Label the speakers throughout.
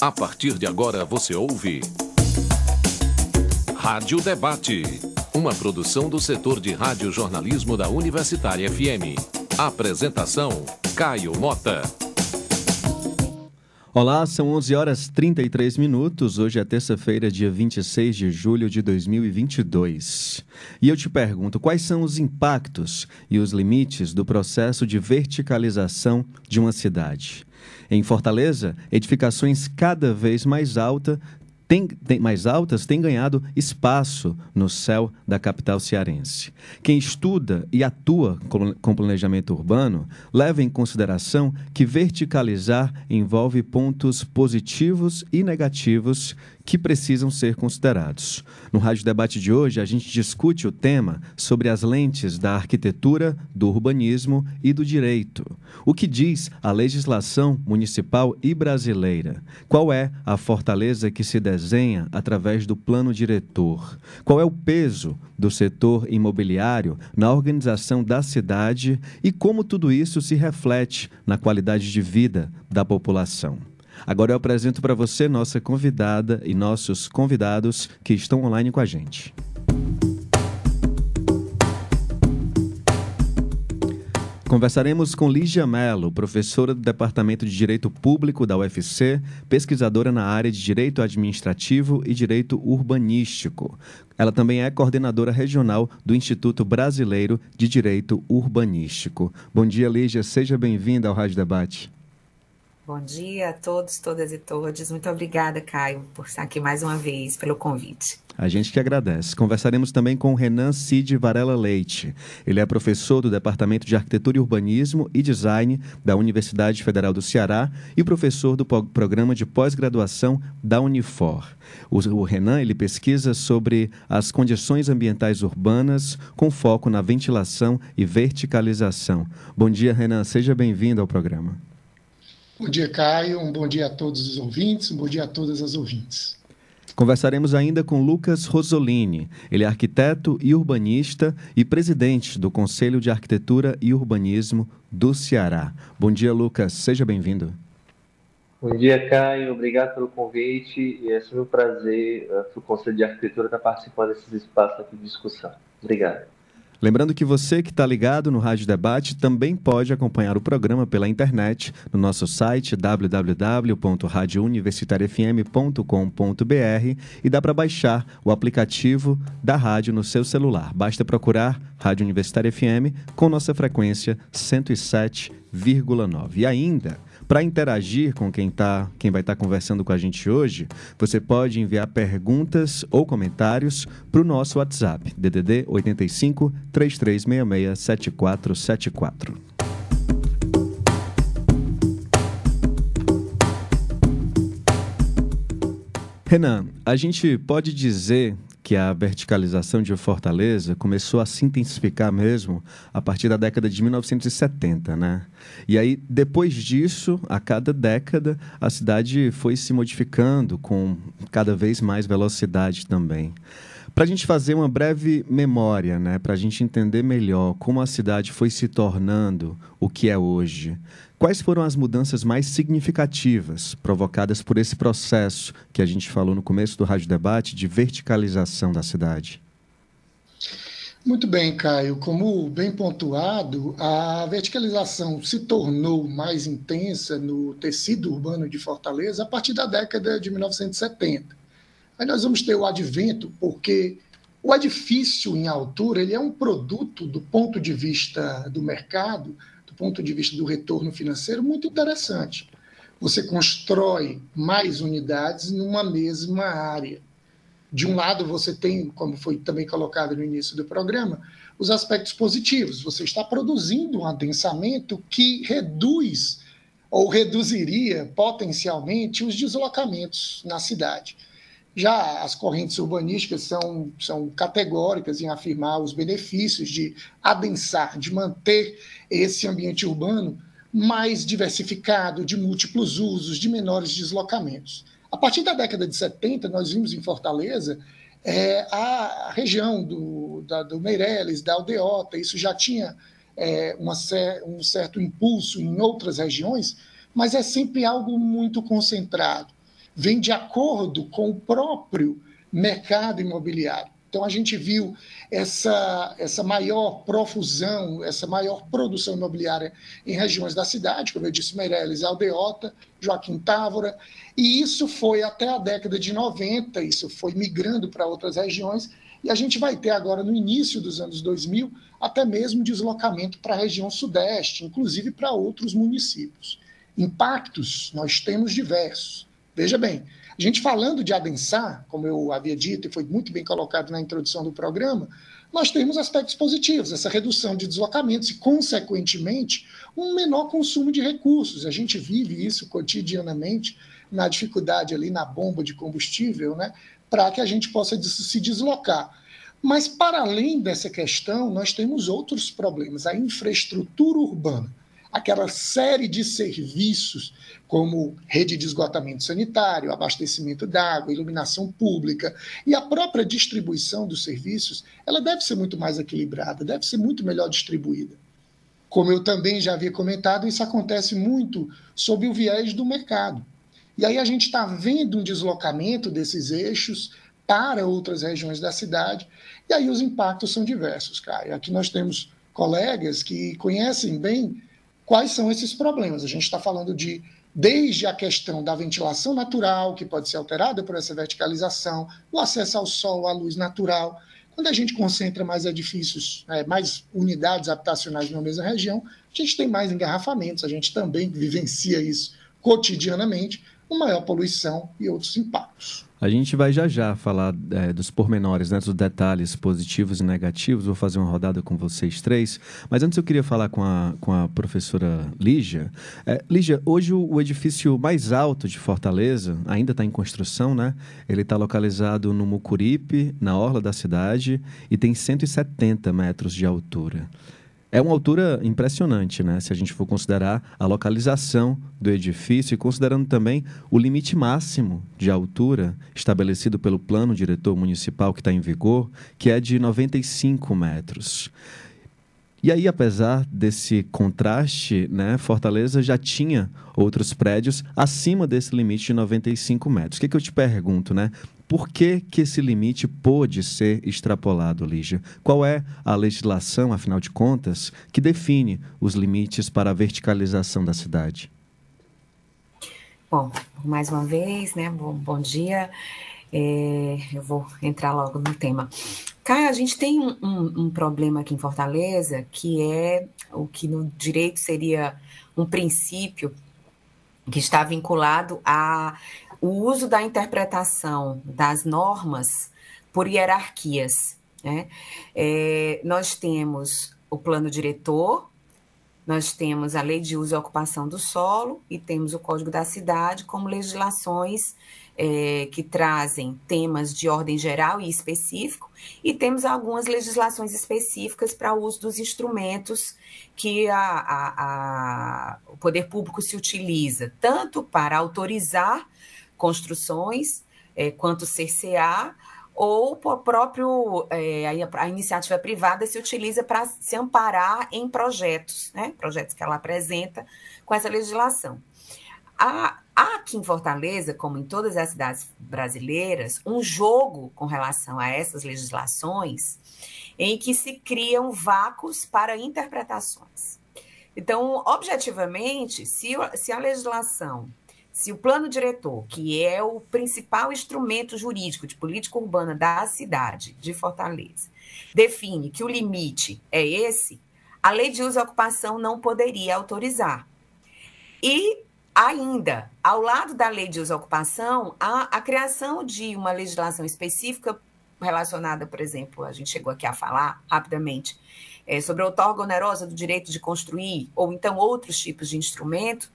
Speaker 1: A partir de agora você ouve. Rádio Debate. Uma produção do setor de rádio-jornalismo da Universitária FM. Apresentação: Caio Mota.
Speaker 2: Olá, são 11 horas 33 minutos. Hoje é terça-feira, dia 26 de julho de 2022. E eu te pergunto, quais são os impactos e os limites do processo de verticalização de uma cidade? Em Fortaleza, edificações cada vez mais altas tem, tem, mais altas têm ganhado espaço no céu da capital cearense. Quem estuda e atua com, com planejamento urbano leva em consideração que verticalizar envolve pontos positivos e negativos que precisam ser considerados. No Rádio Debate de hoje, a gente discute o tema sobre as lentes da arquitetura, do urbanismo e do direito. O que diz a legislação municipal e brasileira? Qual é a fortaleza que se desenha através do plano diretor? Qual é o peso do setor imobiliário na organização da cidade e como tudo isso se reflete na qualidade de vida da população? Agora eu apresento para você nossa convidada e nossos convidados que estão online com a gente. Conversaremos com Lígia Mello, professora do Departamento de Direito Público da UFC, pesquisadora na área de Direito Administrativo e Direito Urbanístico. Ela também é coordenadora regional do Instituto Brasileiro de Direito Urbanístico. Bom dia, Lígia. Seja bem-vinda ao Rádio Debate.
Speaker 3: Bom dia a todos, todas e todos. Muito obrigada, Caio, por estar aqui mais uma vez, pelo convite.
Speaker 2: A gente que agradece. Conversaremos também com Renan Cid Varela Leite. Ele é professor do Departamento de Arquitetura e Urbanismo e Design da Universidade Federal do Ceará e professor do programa de pós-graduação da Unifor. O Renan ele pesquisa sobre as condições ambientais urbanas com foco na ventilação e verticalização. Bom dia, Renan. Seja bem-vindo ao programa.
Speaker 4: Bom dia, Caio. Um bom dia a todos os ouvintes, um bom dia a todas as ouvintes.
Speaker 2: Conversaremos ainda com Lucas Rosolini. Ele é arquiteto e urbanista e presidente do Conselho de Arquitetura e Urbanismo do Ceará. Bom dia, Lucas. Seja bem-vindo.
Speaker 5: Bom dia, Caio. Obrigado pelo convite. E é sempre um prazer uh, o Conselho de Arquitetura estar participando desses espaços aqui de discussão. Obrigado.
Speaker 2: Lembrando que você que está ligado no Rádio Debate também pode acompanhar o programa pela internet no nosso site www.radiouniversitariafm.com.br e dá para baixar o aplicativo da rádio no seu celular. Basta procurar Rádio Universitária FM com nossa frequência 107,9. E ainda para interagir com quem, tá, quem vai estar tá conversando com a gente hoje, você pode enviar perguntas ou comentários para o nosso WhatsApp, DDD 85 3366 7474. Renan, a gente pode dizer que a verticalização de Fortaleza começou a se intensificar mesmo a partir da década de 1970, né? E aí, depois disso, a cada década, a cidade foi se modificando com cada vez mais velocidade também. Para a gente fazer uma breve memória, né, para a gente entender melhor como a cidade foi se tornando o que é hoje, quais foram as mudanças mais significativas provocadas por esse processo que a gente falou no começo do Rádio Debate de verticalização da cidade?
Speaker 4: Muito bem, Caio. Como bem pontuado, a verticalização se tornou mais intensa no tecido urbano de Fortaleza a partir da década de 1970. Aí nós vamos ter o advento, porque o edifício em altura ele é um produto do ponto de vista do mercado, do ponto de vista do retorno financeiro, muito interessante. Você constrói mais unidades numa mesma área. De um lado, você tem, como foi também colocado no início do programa, os aspectos positivos. Você está produzindo um adensamento que reduz ou reduziria potencialmente os deslocamentos na cidade. Já as correntes urbanísticas são, são categóricas em afirmar os benefícios de adensar, de manter esse ambiente urbano mais diversificado, de múltiplos usos, de menores deslocamentos. A partir da década de 70, nós vimos em Fortaleza é, a região do, da, do Meireles, da Aldeota, isso já tinha é, uma, um certo impulso em outras regiões, mas é sempre algo muito concentrado vem de acordo com o próprio mercado imobiliário. Então, a gente viu essa, essa maior profusão, essa maior produção imobiliária em regiões da cidade, como eu disse, Meireles, Aldeota, Joaquim Távora, e isso foi até a década de 90, isso foi migrando para outras regiões, e a gente vai ter agora, no início dos anos 2000, até mesmo deslocamento para a região sudeste, inclusive para outros municípios. Impactos nós temos diversos. Veja bem, a gente falando de adensar, como eu havia dito e foi muito bem colocado na introdução do programa, nós temos aspectos positivos, essa redução de deslocamentos e, consequentemente, um menor consumo de recursos. A gente vive isso cotidianamente na dificuldade ali na bomba de combustível, né, para que a gente possa se deslocar. Mas, para além dessa questão, nós temos outros problemas. A infraestrutura urbana aquela série de serviços, como rede de esgotamento sanitário, abastecimento d'água, iluminação pública e a própria distribuição dos serviços, ela deve ser muito mais equilibrada, deve ser muito melhor distribuída. Como eu também já havia comentado, isso acontece muito sob o viés do mercado. E aí a gente está vendo um deslocamento desses eixos para outras regiões da cidade, e aí os impactos são diversos, Caio. Aqui nós temos colegas que conhecem bem Quais são esses problemas? A gente está falando de desde a questão da ventilação natural, que pode ser alterada por essa verticalização, o acesso ao sol, à luz natural. Quando a gente concentra mais edifícios, é, mais unidades habitacionais numa mesma região, a gente tem mais engarrafamentos, a gente também vivencia isso cotidianamente, uma maior poluição e outros impactos.
Speaker 2: A gente vai já já falar é, dos pormenores, né, dos detalhes positivos e negativos. Vou fazer uma rodada com vocês três. Mas antes eu queria falar com a, com a professora Lígia. É, Lígia, hoje o, o, edifício mais alto de Fortaleza ainda está em construção, né? Ele está localizado no Mucuripe, na orla da cidade, e tem 170 metros de altura. É uma altura impressionante, né? Se a gente for considerar a localização do edifício e considerando também o limite máximo de altura estabelecido pelo plano diretor municipal que está em vigor, que é de 95 metros. E aí, apesar desse contraste, né, Fortaleza já tinha outros prédios acima desse limite de 95 metros. O que, que eu te pergunto, né? Por que, que esse limite pôde ser extrapolado, Lígia? Qual é a legislação, afinal de contas, que define os limites para a verticalização da cidade?
Speaker 3: Bom, mais uma vez, né? Bom, bom dia. É, eu vou entrar logo no tema. Caio, a gente tem um, um, um, problema aqui em Fortaleza que é o que no direito seria um princípio que está vinculado a o uso da interpretação das normas por hierarquias. Né? É, nós temos o plano diretor, nós temos a lei de uso e ocupação do solo e temos o Código da Cidade como legislações é, que trazem temas de ordem geral e específico, e temos algumas legislações específicas para o uso dos instrumentos que a, a, a, o poder público se utiliza, tanto para autorizar construções, é, quanto cercear, ou por próprio é, a, a, iniciativa privada se utiliza para se amparar em projetos, né? projetos que ela apresenta com essa legislação. Há, há aqui em Fortaleza, como em todas as cidades brasileiras, um jogo com relação a essas legislações em que se criam vácuos para interpretações. Então, objetivamente, se, se a legislação se o plano diretor, que é o principal instrumento jurídico de política urbana da cidade de Fortaleza, define que o limite é esse, a lei de uso e ocupação não poderia autorizar. E ainda, ao lado da lei de uso e ocupação, a, a criação de uma legislação específica relacionada, por exemplo, a gente chegou aqui a falar rapidamente, é, sobre a outorga onerosa do direito de construir, ou então outros tipos de instrumento,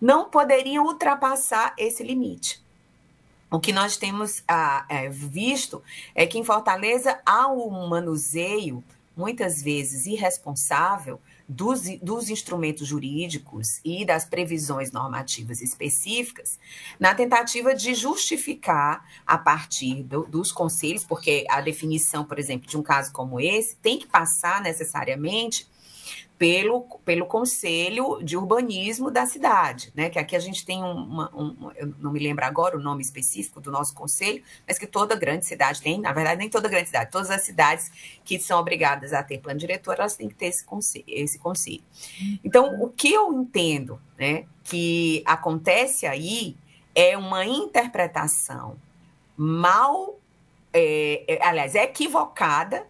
Speaker 3: não poderiam ultrapassar esse limite. O que nós temos ah, é, visto é que em Fortaleza há um manuseio, muitas vezes irresponsável, dos, dos instrumentos jurídicos e das previsões normativas específicas, na tentativa de justificar, a partir do, dos conselhos, porque a definição, por exemplo, de um caso como esse, tem que passar necessariamente pelo, pelo Conselho de Urbanismo da cidade, né? Que aqui a gente tem uma, um, eu não me lembro agora o nome específico do nosso conselho, mas que toda grande cidade tem, na verdade, nem toda grande cidade, todas as cidades que são obrigadas a ter plano diretor, elas têm que ter esse conselho. Esse conselho. Então, o que eu entendo né, que acontece aí é uma interpretação mal, é, é, aliás, é equivocada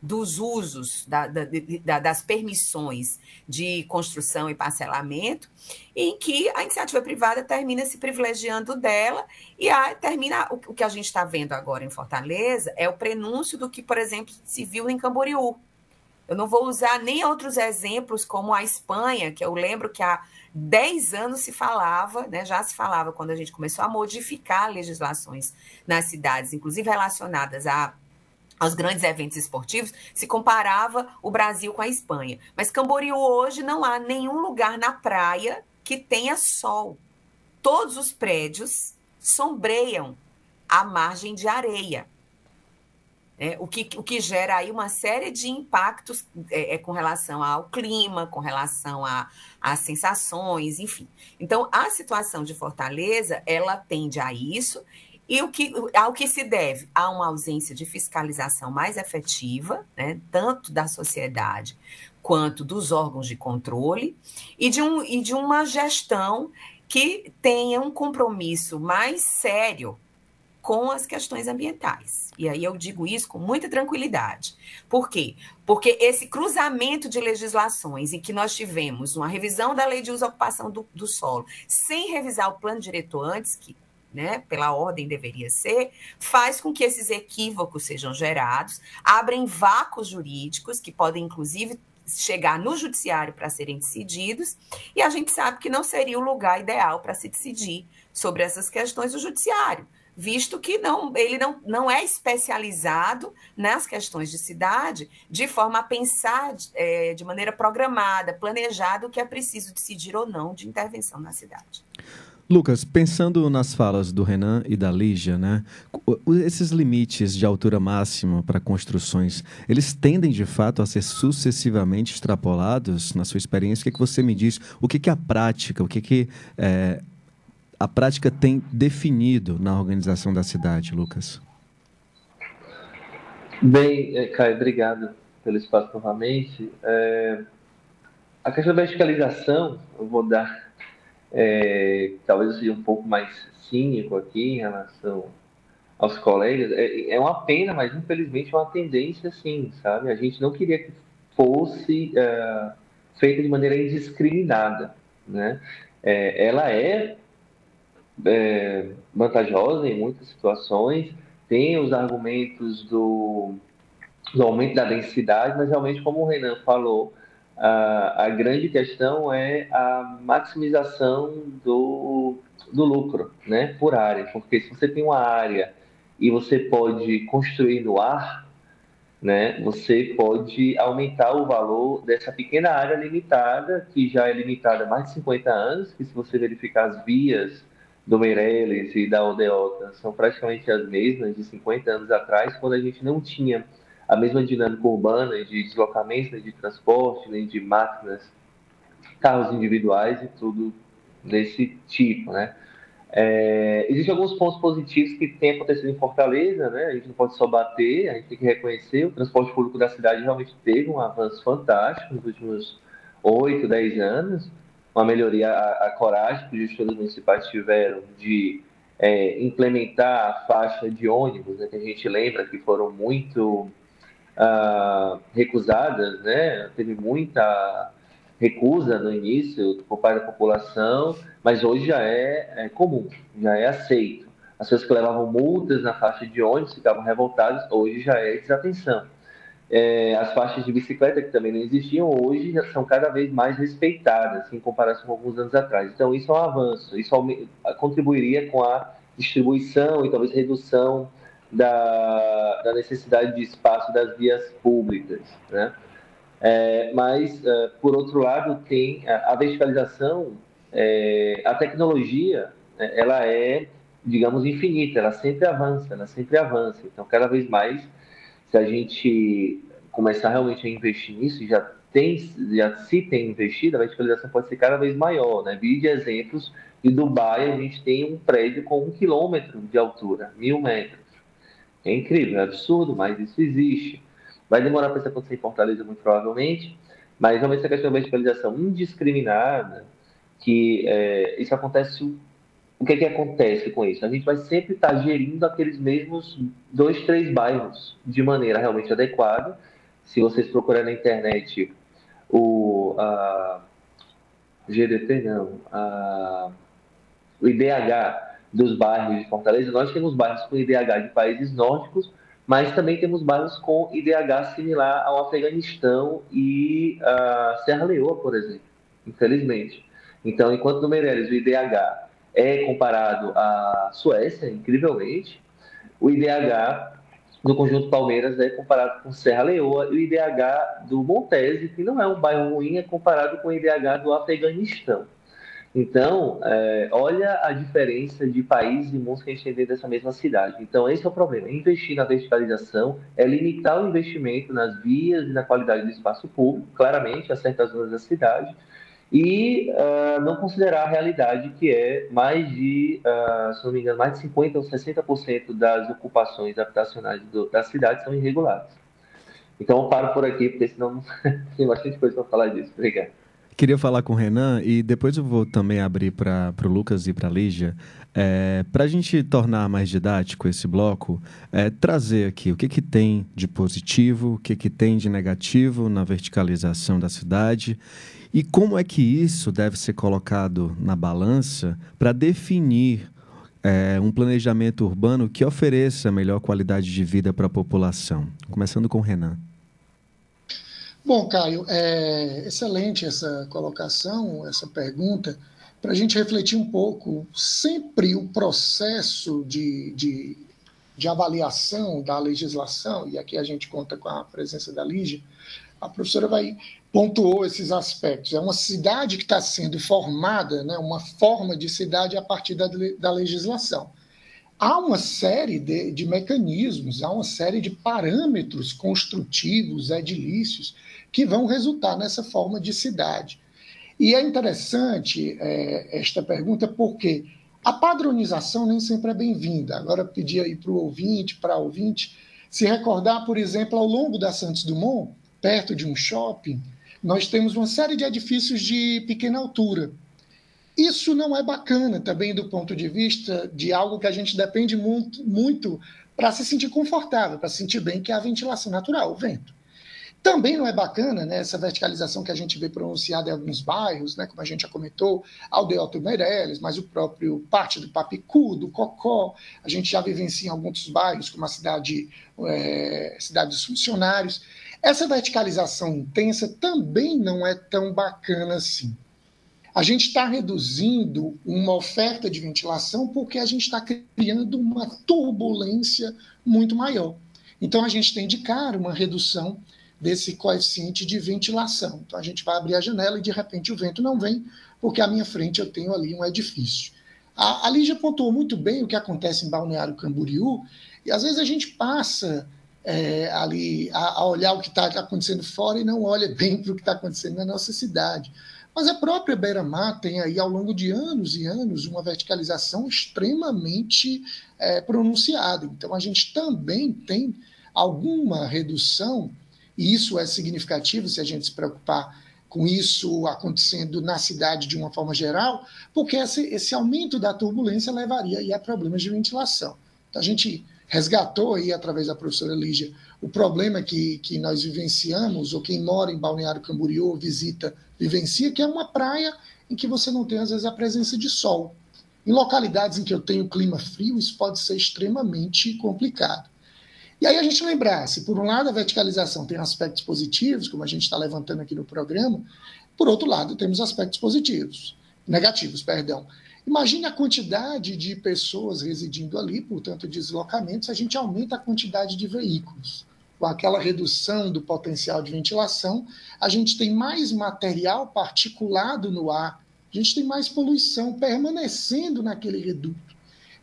Speaker 3: dos usos, da, da, da, das permissões de construção e parcelamento, em que a iniciativa privada termina se privilegiando dela e a, termina o, o que a gente está vendo agora em Fortaleza é o prenúncio do que, por exemplo, se viu em Camboriú. Eu não vou usar nem outros exemplos como a Espanha, que eu lembro que há 10 anos se falava, né, já se falava quando a gente começou a modificar legislações nas cidades, inclusive relacionadas a aos grandes eventos esportivos, se comparava o Brasil com a Espanha. Mas Camboriú hoje não há nenhum lugar na praia que tenha sol. Todos os prédios sombreiam a margem de areia. É, o, que, o que gera aí uma série de impactos é, é com relação ao clima, com relação às sensações, enfim. Então, a situação de Fortaleza, ela tende a isso, e o que, ao que se deve? A uma ausência de fiscalização mais efetiva, né, tanto da sociedade quanto dos órgãos de controle, e de, um, e de uma gestão que tenha um compromisso mais sério com as questões ambientais. E aí eu digo isso com muita tranquilidade. Por quê? Porque esse cruzamento de legislações em que nós tivemos uma revisão da lei de uso e ocupação do, do solo, sem revisar o plano diretor antes, que né, pela ordem deveria ser, faz com que esses equívocos sejam gerados, abrem vácuos jurídicos que podem, inclusive, chegar no judiciário para serem decididos, e a gente sabe que não seria o lugar ideal para se decidir sobre essas questões o judiciário, visto que não, ele não, não é especializado nas questões de cidade de forma a pensar é, de maneira programada, planejada o que é preciso decidir ou não de intervenção na cidade.
Speaker 2: Lucas, pensando nas falas do Renan e da Lígia, né, esses limites de altura máxima para construções, eles tendem de fato a ser sucessivamente extrapolados na sua experiência? O que, é que você me diz? O que, que a prática, o que, que é, a prática tem definido na organização da cidade, Lucas?
Speaker 5: Bem, é, Caio, obrigado pelo espaço novamente. É, a questão da verticalização, eu vou dar é, talvez eu seja um pouco mais cínico aqui em relação aos colegas. É, é uma pena, mas infelizmente é uma tendência, sim, sabe? A gente não queria que fosse é, feita de maneira indiscriminada, né? É, ela é, é, vantajosa em muitas situações, tem os argumentos do, do aumento da densidade, mas realmente, como o Renan falou, a, a grande questão é a maximização do, do lucro né, por área, porque se você tem uma área e você pode construir no ar, né, você pode aumentar o valor dessa pequena área limitada, que já é limitada há mais de 50 anos, que se você verificar as vias do Meirelles e da Odeota são praticamente as mesmas de 50 anos atrás, quando a gente não tinha a mesma dinâmica urbana de deslocamento, de transporte, nem de máquinas, carros individuais e tudo desse tipo, né? É, Existem alguns pontos positivos que têm acontecido em Fortaleza, né? A gente não pode só bater, a gente tem que reconhecer. O transporte público da cidade realmente teve um avanço fantástico nos últimos 8, 10 anos. Uma melhoria, a, a coragem que os gestores municipais tiveram de é, implementar a faixa de ônibus, né? Que a gente lembra que foram muito uh, recusadas, né? Teve muita recusa no início por parte da população, mas hoje já é, é comum, já é aceito. As pessoas que levavam multas na faixa de ônibus ficavam revoltadas, hoje já é desatenção. É, as faixas de bicicleta, que também não existiam, hoje são cada vez mais respeitadas em comparação com alguns anos atrás. Então, isso é um avanço, isso contribuiria com a distribuição e talvez redução da, da necessidade de espaço das vias públicas, né? É, mas, é, por outro lado, tem a, a verticalização, é, a tecnologia, é, ela é, digamos, infinita, ela sempre avança, ela sempre avança. Então, cada vez mais, se a gente começar realmente a investir nisso, já tem, já se tem investido, a verticalização pode ser cada vez maior. Né? Vi de exemplos de Dubai, a gente tem um prédio com um quilômetro de altura, mil metros. É incrível, é absurdo, mas isso existe. Vai demorar para isso acontecer em Fortaleza, muito provavelmente, mas realmente essa questão da verticalização indiscriminada, que é, isso acontece. O que, é que acontece com isso? A gente vai sempre estar tá gerindo aqueles mesmos dois, três bairros de maneira realmente adequada. Se vocês procurarem na internet o a, GDP, não, a, o IDH dos bairros de Fortaleza, nós temos bairros com IDH de países nórdicos, mas também temos bairros com IDH similar ao Afeganistão e a Serra Leoa, por exemplo, infelizmente. Então, enquanto no Meireles o IDH é comparado à Suécia, incrivelmente, o IDH do conjunto Palmeiras é comparado com Serra Leoa e o IDH do Montese, que não é um bairro ruim, é comparado com o IDH do Afeganistão. Então, é, olha a diferença de país e música que a gente tem dentro dessa mesma cidade. Então, esse é o problema. Investir na verticalização é limitar o investimento nas vias e na qualidade do espaço público, claramente, a certas zonas da cidade, e uh, não considerar a realidade que é mais de, uh, se não me engano, mais de 50% ou 60% das ocupações habitacionais do, da cidade são irregulares. Então, eu paro por aqui, porque senão tem bastante coisa para falar disso. Obrigado.
Speaker 2: Queria falar com o Renan e depois eu vou também abrir para o Lucas e para a Lígia. É, para a gente tornar mais didático esse bloco, é, trazer aqui o que, que tem de positivo, o que, que tem de negativo na verticalização da cidade e como é que isso deve ser colocado na balança para definir é, um planejamento urbano que ofereça melhor qualidade de vida para a população. Começando com o Renan.
Speaker 4: Bom, Caio, é excelente essa colocação, essa pergunta, para a gente refletir um pouco. Sempre o processo de, de, de, avaliação da legislação, e aqui a gente conta com a presença da Lígia, a professora vai pontuou esses aspectos. É uma cidade que está sendo formada, né, uma forma de cidade a partir da, da legislação há uma série de, de, mecanismos, há uma série de parâmetros construtivos, edilícios, que vão resultar nessa forma de cidade. E é interessante é, esta pergunta porque a padronização nem sempre é bem-vinda. Agora, pedir aí para o ouvinte, para ouvinte, se recordar, por exemplo, ao longo da Santos Dumont, perto de um shopping, nós temos uma série de edifícios de pequena altura. Isso não é bacana também do ponto de vista de algo que a gente depende muito, muito para se sentir confortável, para se sentir bem, que é a ventilação natural, o vento. Também não é bacana né, essa verticalização que a gente vê pronunciada em alguns bairros, né, como a gente já comentou, Aldeoto Meireles, mas o próprio parte do Papicu, do Cocó, a gente já vivencia em alguns bairros, como a cidade, é, cidade dos funcionários. Essa verticalização intensa também não é tão bacana assim. A gente está reduzindo uma oferta de ventilação porque a gente está criando uma turbulência muito maior. Então, a gente tem de cara uma redução desse coeficiente de ventilação. Então a gente vai abrir a janela e de repente o vento não vem, porque à minha frente eu tenho ali um edifício. A, a Lígia pontuou muito bem o que acontece em Balneário Camboriú, e às vezes a gente passa é, ali a, a, olhar o que está acontecendo fora e não olha bem para o que está acontecendo na nossa cidade. Mas a própria Beira-Mar tem aí, ao longo de anos e anos, uma verticalização extremamente é, pronunciada. Então, a gente também tem alguma redução e isso é significativo se a gente se preocupar com isso acontecendo na cidade de uma forma geral, porque esse, esse aumento da turbulência levaria a problemas de ventilação. Então, a gente resgatou aí, através da professora Lígia, o problema que, que nós vivenciamos, ou quem mora em Balneário Camboriú visita, vivencia, que é uma praia em que você não tem, às vezes, a presença de sol. Em localidades em que eu tenho clima frio, isso pode ser extremamente complicado. E aí a gente lembrar, se por um lado a verticalização tem aspectos positivos, como a gente está levantando aqui no programa, por outro lado temos aspectos positivos, negativos, perdão. Imagine a quantidade de pessoas residindo ali, portanto, deslocamentos, a gente aumenta a quantidade de veículos. Com aquela redução do potencial de ventilação, a gente tem mais material particulado no ar, a gente tem mais poluição permanecendo naquele reduto.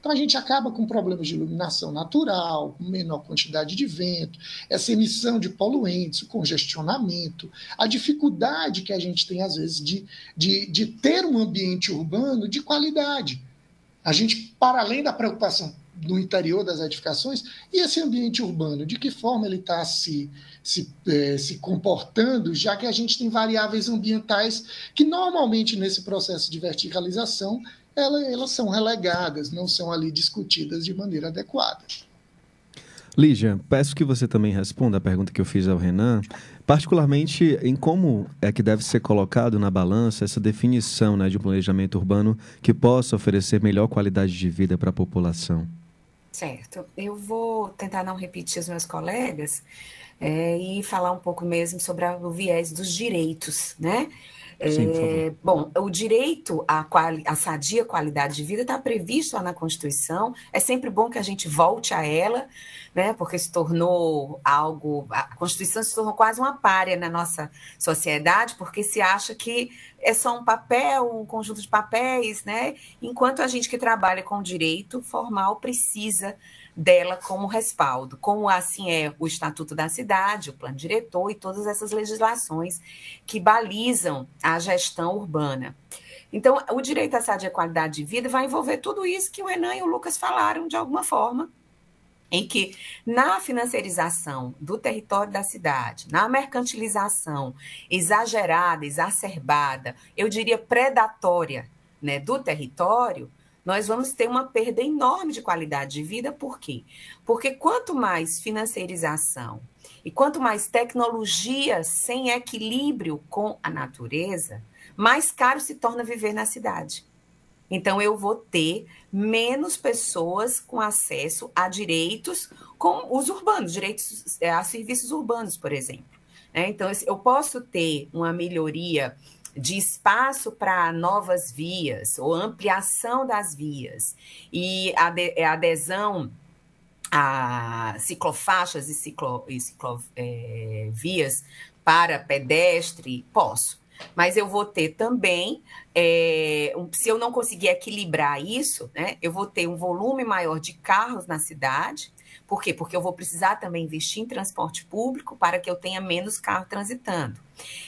Speaker 4: Então a gente acaba com problemas de iluminação natural, menor quantidade de vento, essa emissão de poluentes, o congestionamento, a dificuldade que a gente tem, às vezes, de, de, de ter um ambiente urbano de qualidade. A gente, para além da preocupação no interior das edificações, e esse ambiente urbano, de que forma ele está se, se, é, se comportando, já que a gente tem variáveis ambientais que normalmente nesse processo de verticalização elas, elas são relegadas, não são ali discutidas de maneira adequada.
Speaker 2: Lígia, peço que você também responda a pergunta que eu fiz ao Renan, particularmente em como é que deve ser colocado na balança essa definição né, de um planejamento urbano que possa oferecer melhor qualidade de vida para a população.
Speaker 3: Certo. Eu vou tentar não repetir os meus colegas é, e falar um pouco mesmo sobre a, o viés dos direitos, né? É, bom, o direito à, quali, à sadia qualidade de vida está previsto lá na Constituição. É sempre bom que a gente volte a ela, né? Porque se tornou algo. A Constituição se tornou quase uma párea na nossa sociedade, porque se acha que é só um papel, um conjunto de papéis, né? Enquanto a gente que trabalha com direito formal precisa dela como respaldo, como assim é o Estatuto da Cidade, o Plano Diretor e todas essas legislações que balizam a gestão urbana. Então, o direito à saúde e à qualidade de vida vai envolver tudo isso que o Renan e o Lucas falaram de alguma forma, em que na financiarização do território da cidade, na mercantilização exagerada, exacerbada, eu diria predatória, né, do território, nós vamos ter uma perda enorme de qualidade de vida, por quê? Porque quanto mais financiarização e quanto mais tecnologia sem equilíbrio com a natureza, mais caro se torna viver na cidade. Então, eu vou ter menos pessoas com acesso a direitos com os urbanos, direitos é, a serviços urbanos, por exemplo. Né? Então, eu posso ter uma melhoria de espaço para novas vias ou ampliação das vias e a adesão a ciclofaixas e, ciclo, e ciclovias é, para pedestre, posso. Mas eu vou ter também, é, um, se eu não conseguir equilibrar isso, né, eu vou ter um volume maior de carros na cidade, por quê? Porque eu vou precisar também investir em transporte público para que eu tenha menos carro transitando.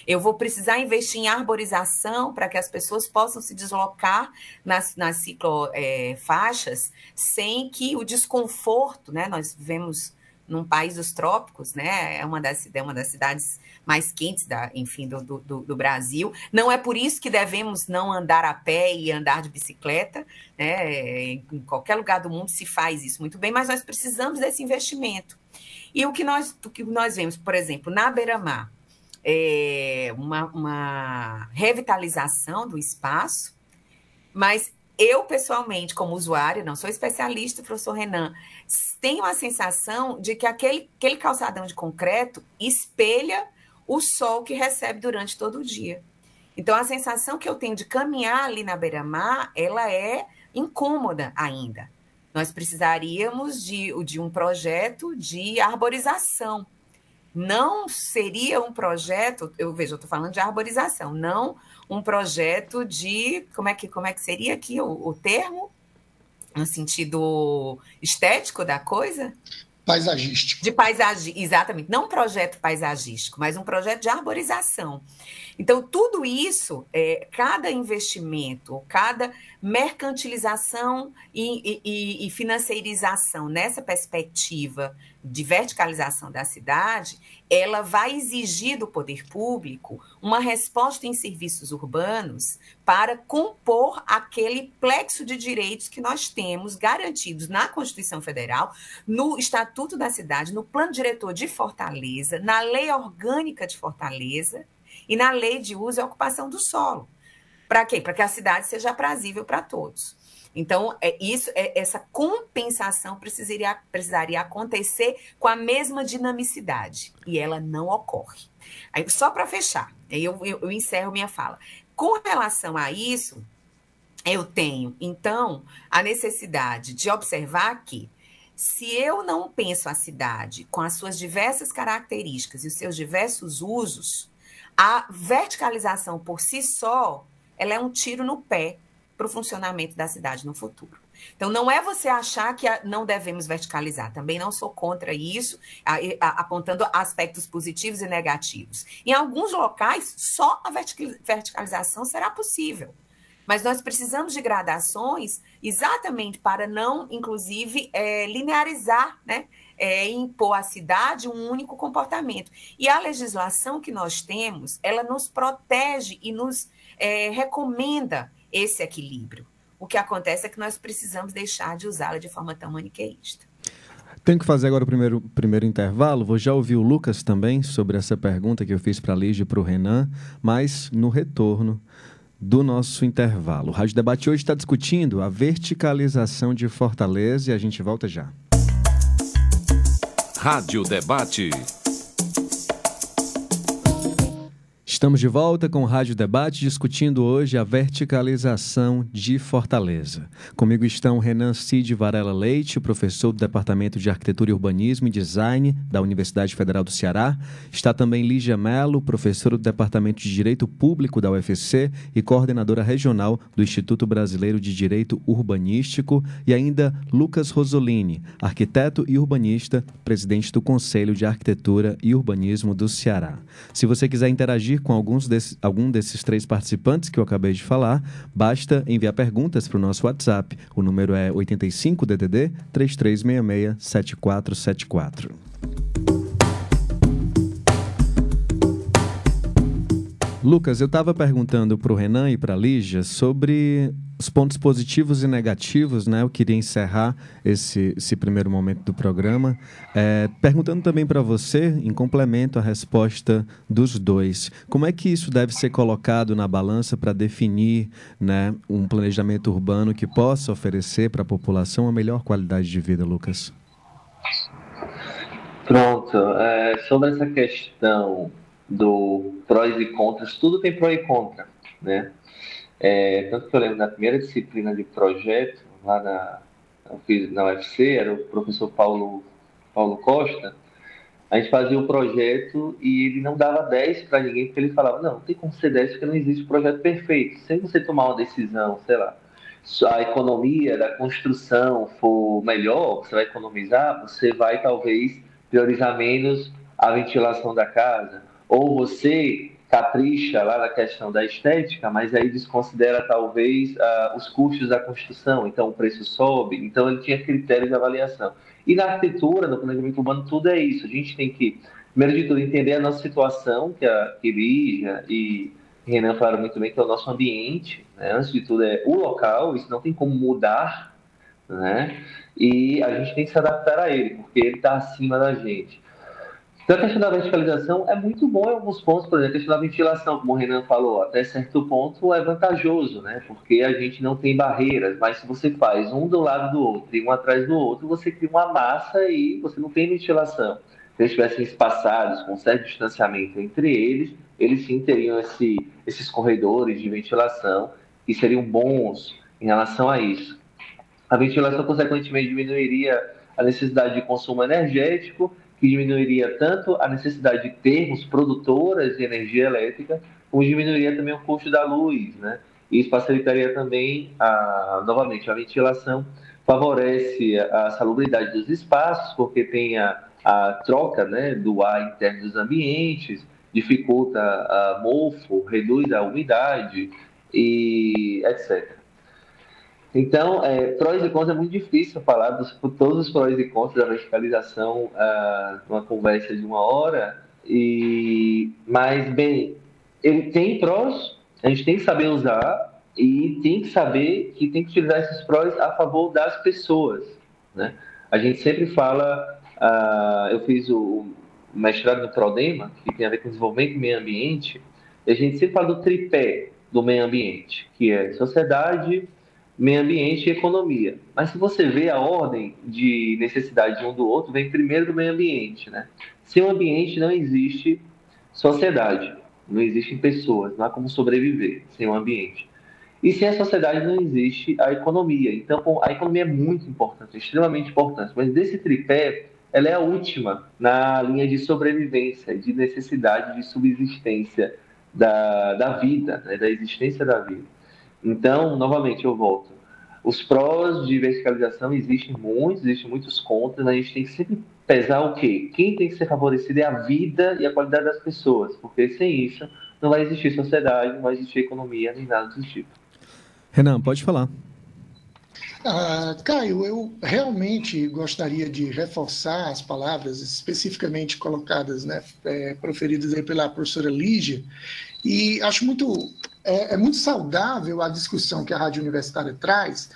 Speaker 3: Eu vou precisar investir em arborização para que as pessoas possam se deslocar nas, nas ciclofaixas é, sem que o desconforto, né? Nós vivemos num país dos trópicos, né? É uma das, é uma das cidades mais quentes, da, enfim, do, do, do, Brasil. Não é por isso que devemos não andar a pé e andar de bicicleta, né? Em qualquer lugar do mundo se faz isso muito bem, mas nós precisamos desse investimento. E o que nós, o que nós vemos, por exemplo, na beira-mar, é uma, uma revitalização do espaço, mas eu, pessoalmente, como usuária, não sou especialista, professor Renan, tenho a sensação de que aquele, aquele calçadão de concreto espelha o sol que recebe durante todo o dia. Então, a sensação que eu tenho de caminhar ali na beira-mar, ela é incômoda ainda. Nós precisaríamos de, de um projeto de arborização. Não seria um projeto, eu vejo, eu estou falando de arborização, não um projeto de, como é que, como é que seria aqui o, o termo? No sentido estético da coisa?
Speaker 4: paisagístico.
Speaker 3: De paisagem, exatamente. Não um projeto paisagístico, mas um projeto de arborização. Então, tudo isso, é, cada investimento, cada mercantilização e, e, e financeirização nessa perspectiva de verticalização da cidade, ela vai exigir do poder público uma resposta em serviços urbanos para compor aquele plexo de direitos que nós temos garantidos na Constituição Federal, no Estatuto da Cidade, no Plano Diretor de Fortaleza, na Lei Orgânica de Fortaleza e na Lei de Uso e Ocupação do Solo. Para quê? Para que a cidade seja aprazível para todos. Então, é isso, é, essa compensação precisaria, precisaria acontecer com a mesma dinamicidade, e ela não ocorre. Aí, só para fechar, aí eu, eu, eu encerro minha fala. Com relação a isso, eu tenho, então, a necessidade de observar que, se eu não penso a cidade com as suas diversas características e os seus diversos usos, a verticalização por si só, ela é um tiro no pé para o funcionamento da cidade no futuro. Então, não é você achar que não devemos verticalizar. Também não sou contra isso, apontando aspectos positivos e negativos. Em alguns locais, só a verticalização será possível. Mas nós precisamos de gradações exatamente para não, inclusive, é, linearizar, né? É, impor à cidade um único comportamento. E a legislação que nós temos, ela nos protege e nos é, recomenda esse equilíbrio. O que acontece é que nós precisamos deixar de usá-la de forma tão maniqueísta.
Speaker 2: Tenho que fazer agora o primeiro, primeiro intervalo. Vou já ouvir o Lucas também sobre essa pergunta que eu fiz para a Lígia e para o Renan, mas no retorno do nosso intervalo. O Rádio Debate hoje está discutindo a verticalização de Fortaleza e a gente volta já.
Speaker 1: Rádio Debate.
Speaker 2: Estamos de volta com o Rádio Debate, discutindo hoje a verticalização de Fortaleza. Comigo estão Renan Cid Varela Leite, professor do Departamento de Arquitetura e Urbanismo e Design da Universidade Federal do Ceará. Está também Lígia Mello, professora do Departamento de Direito Público da UFC e coordenadora regional do Instituto Brasileiro de Direito Urbanístico. E ainda Lucas Rosolini, arquiteto e urbanista, presidente do Conselho de Arquitetura e Urbanismo do Ceará. Se você quiser interagir com alguns desse, algum desses três participantes que eu acabei de falar, basta enviar perguntas para o nosso WhatsApp. O número é 85 DDD 3366 7474. Lucas, eu estava perguntando para o Renan e para a Lígia sobre os pontos positivos e negativos, né? Eu queria encerrar esse, esse primeiro momento do programa, é, perguntando também para você, em complemento à resposta dos dois, como é que isso deve ser colocado na balança para definir né, um planejamento urbano que possa oferecer para a população a melhor qualidade de vida, Lucas?
Speaker 5: Pronto. É, sobre essa questão do prós e contras, tudo tem pró e contra, né? É, tanto que eu lembro na primeira disciplina de projeto, lá na, na UFC, era o professor Paulo, Paulo Costa, a gente fazia o projeto e ele não dava 10 para ninguém, porque ele falava, não, não tem como ser 10 porque não existe projeto perfeito. Sem você tomar uma decisão, sei lá, a economia da construção for melhor, você vai economizar, você vai talvez priorizar menos a ventilação da casa. Ou você capricha lá na questão da estética, mas aí desconsidera talvez uh, os custos da construção, então o preço sobe, então ele tinha critérios de avaliação. E na arquitetura, no planejamento urbano, tudo é isso. A gente tem que, primeiro de tudo, entender a nossa situação, que a Lígia e Renan falaram muito bem, que é o nosso ambiente. Né? Antes de tudo, é o local, isso não tem como mudar, né? E a gente tem que se adaptar a ele, porque ele está acima da gente. Então, a questão da verticalização é muito bom em alguns pontos, por exemplo, a questão da ventilação, como o Renan falou, até certo ponto é vantajoso, né? Porque a gente não tem barreiras, mas se você faz um do lado do outro e um atrás do outro, você cria uma massa e você não tem ventilação. Se eles estivessem espaçados, com certo distanciamento entre eles, eles sim teriam esse, esses corredores de ventilação e seriam bons em relação a isso. A ventilação, consequentemente, diminuiria a necessidade de consumo energético que diminuiria tanto a necessidade de termos produtoras de energia elétrica, como diminuiria também o custo da luz, né? Isso facilitaria também, a, novamente, a ventilação, favorece a salubridade dos espaços, porque tem a, a troca né, do ar interno dos ambientes, dificulta a mofo, reduz a umidade e etc. Então, é, prós e contras é muito difícil falar dos, todos os prós e contras da verticalização uh, numa conversa de uma hora, e, mas, bem, ele tem prós, a gente tem que saber usar e tem que saber que tem que utilizar esses prós a favor das pessoas, né? A gente sempre fala, uh, eu fiz o mestrado no Prodema, que tem a ver com desenvolvimento e meio ambiente, e a gente sempre fala do tripé do meio ambiente, que é sociedade, meio ambiente e economia. Mas se você vê a ordem de necessidade de um do outro, vem primeiro do meio ambiente, né? Sem o ambiente não existe sociedade, não existem pessoas, não há como sobreviver sem o ambiente. E sem a sociedade não existe a economia. Então, a economia é muito importante, extremamente importante. Mas desse tripé, ela é a última na linha de sobrevivência, de necessidade de subsistência da, da vida, né? da existência da vida. Então, novamente, eu volto. Os prós de verticalização existem muitos, existem muitos contras, a gente tem que sempre pesar o quê? Quem tem que ser favorecido é a vida e a qualidade das pessoas, porque sem isso não vai existir sociedade, não vai existir economia, nem nada do tipo.
Speaker 2: Renan, pode falar.
Speaker 4: Ah, Caio, eu realmente gostaria de reforçar as palavras especificamente colocadas, né, é, proferidas aí pela professora Lígia, e acho muito, é, é, muito saudável a discussão que a Rádio Universitária traz,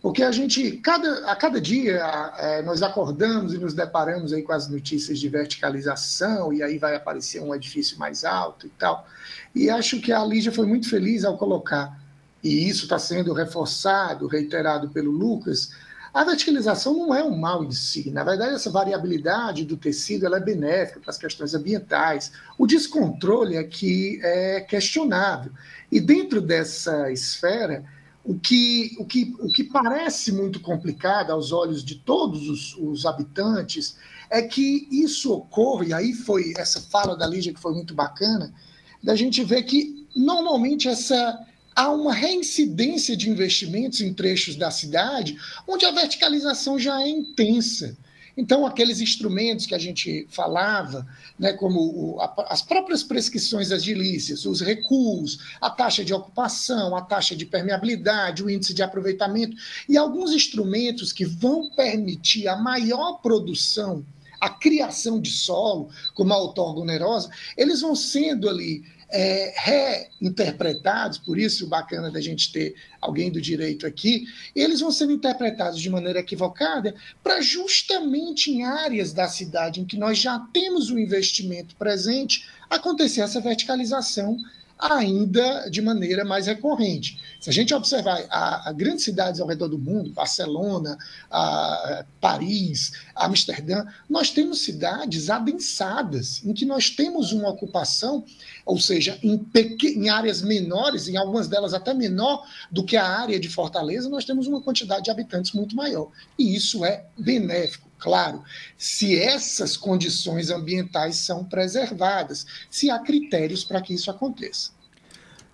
Speaker 4: porque a gente, cada, a cada dia, é, nós acordamos e nos deparamos aí com as notícias de verticalização, e aí vai aparecer um edifício mais alto e tal, e acho que a Lígia foi muito feliz ao colocar e isso está sendo reforçado, reiterado pelo Lucas, a verticalização não é um mal em si. Na verdade, essa variabilidade do tecido ela é benéfica para as questões ambientais. O descontrole é que é questionável. E dentro dessa esfera, o que, o que, o que parece muito complicado aos olhos de todos os, os habitantes é que isso ocorre, e aí foi essa fala da Lígia que foi muito bacana, da gente ver que normalmente essa há uma reincidência de investimentos em trechos da cidade onde a verticalização já é intensa. Então, aqueles instrumentos que a gente falava, né, como o, a, as próprias prescrições agilícias, os recuos, a taxa de ocupação, a taxa de permeabilidade, o índice de aproveitamento, e alguns instrumentos que vão permitir a maior produção, a criação de solo, como a autorgonerosa, eles vão sendo ali é, reinterpretados, por isso o bacana da gente ter alguém do direito aqui, eles vão sendo interpretados de maneira equivocada para justamente em áreas da cidade em que nós já temos o investimento presente acontecer essa verticalização ainda de maneira mais recorrente. Se a gente observar a, a grandes cidades ao redor do mundo, Barcelona, a, Paris, Amsterdã, nós temos cidades adensadas, em que nós temos uma ocupação, ou seja, em, em áreas menores, em algumas delas até menor do que a área de Fortaleza, nós temos uma quantidade de habitantes muito maior. E isso é benéfico claro, se essas condições ambientais são preservadas, se há critérios para que isso aconteça.